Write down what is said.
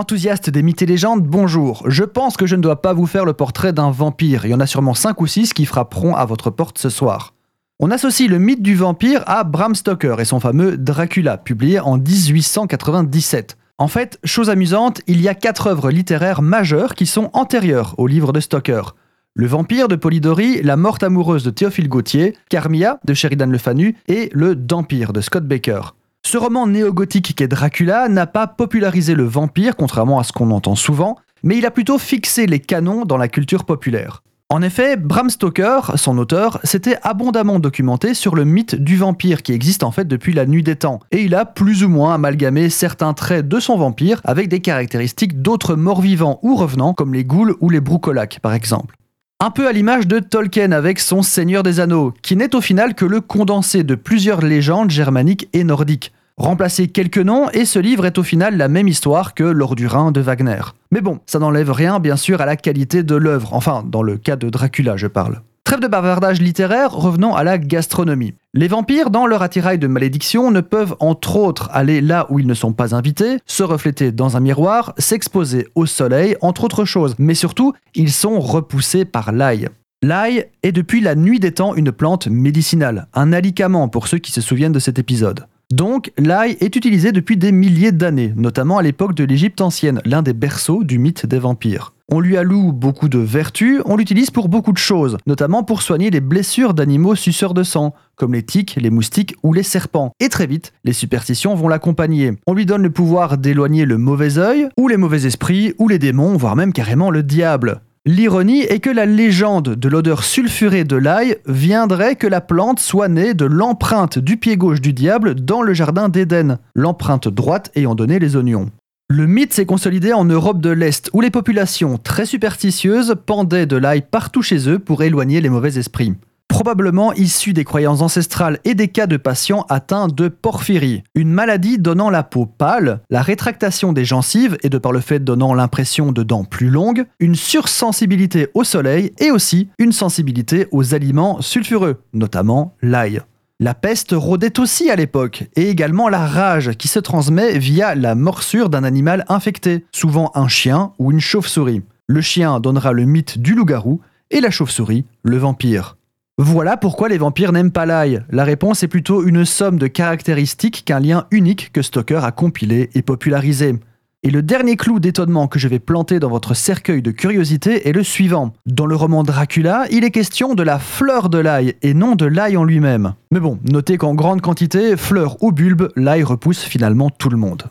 Enthousiaste des mythes et légendes, bonjour. Je pense que je ne dois pas vous faire le portrait d'un vampire. Il y en a sûrement 5 ou 6 qui frapperont à votre porte ce soir. On associe le mythe du vampire à Bram Stoker et son fameux Dracula, publié en 1897. En fait, chose amusante, il y a quatre œuvres littéraires majeures qui sont antérieures au livre de Stoker. Le vampire de Polidori, La morte amoureuse de Théophile Gautier, Carmilla de Sheridan Le Fanu et Le Dampire de Scott Baker. Ce roman néo-gothique qu'est Dracula n'a pas popularisé le vampire, contrairement à ce qu'on entend souvent, mais il a plutôt fixé les canons dans la culture populaire. En effet, Bram Stoker, son auteur, s'était abondamment documenté sur le mythe du vampire qui existe en fait depuis la nuit des temps, et il a plus ou moins amalgamé certains traits de son vampire avec des caractéristiques d'autres morts vivants ou revenants comme les ghouls ou les broucolaques par exemple. Un peu à l'image de Tolkien avec son Seigneur des Anneaux, qui n'est au final que le condensé de plusieurs légendes germaniques et nordiques. Remplacer quelques noms et ce livre est au final la même histoire que L'Or du Rhin de Wagner. Mais bon, ça n'enlève rien bien sûr à la qualité de l'œuvre, enfin dans le cas de Dracula je parle. Trêve de bavardage littéraire, revenons à la gastronomie. Les vampires, dans leur attirail de malédiction, ne peuvent entre autres aller là où ils ne sont pas invités, se refléter dans un miroir, s'exposer au soleil, entre autres choses. Mais surtout, ils sont repoussés par l'ail. L'ail est depuis la nuit des temps une plante médicinale, un alicament pour ceux qui se souviennent de cet épisode. Donc, l'ail est utilisé depuis des milliers d'années, notamment à l'époque de l'Égypte ancienne, l'un des berceaux du mythe des vampires. On lui alloue beaucoup de vertus, on l'utilise pour beaucoup de choses, notamment pour soigner les blessures d'animaux suceurs de sang, comme les tiques, les moustiques ou les serpents. Et très vite, les superstitions vont l'accompagner. On lui donne le pouvoir d'éloigner le mauvais œil, ou les mauvais esprits, ou les démons, voire même carrément le diable. L'ironie est que la légende de l'odeur sulfurée de l'ail viendrait que la plante soit née de l'empreinte du pied gauche du diable dans le jardin d'Éden, l'empreinte droite ayant donné les oignons. Le mythe s'est consolidé en Europe de l'Est, où les populations très superstitieuses pendaient de l'ail partout chez eux pour éloigner les mauvais esprits probablement issu des croyances ancestrales et des cas de patients atteints de porphyrie, une maladie donnant la peau pâle, la rétractation des gencives et de par le fait donnant l'impression de dents plus longues, une sursensibilité au soleil et aussi une sensibilité aux aliments sulfureux, notamment l'ail. La peste rôdait aussi à l'époque, et également la rage qui se transmet via la morsure d'un animal infecté, souvent un chien ou une chauve-souris. Le chien donnera le mythe du loup-garou et la chauve-souris le vampire. Voilà pourquoi les vampires n'aiment pas l'ail. La réponse est plutôt une somme de caractéristiques qu'un lien unique que Stoker a compilé et popularisé. Et le dernier clou d'étonnement que je vais planter dans votre cercueil de curiosité est le suivant. Dans le roman Dracula, il est question de la fleur de l'ail et non de l'ail en lui-même. Mais bon, notez qu'en grande quantité, fleur ou bulbe, l'ail repousse finalement tout le monde.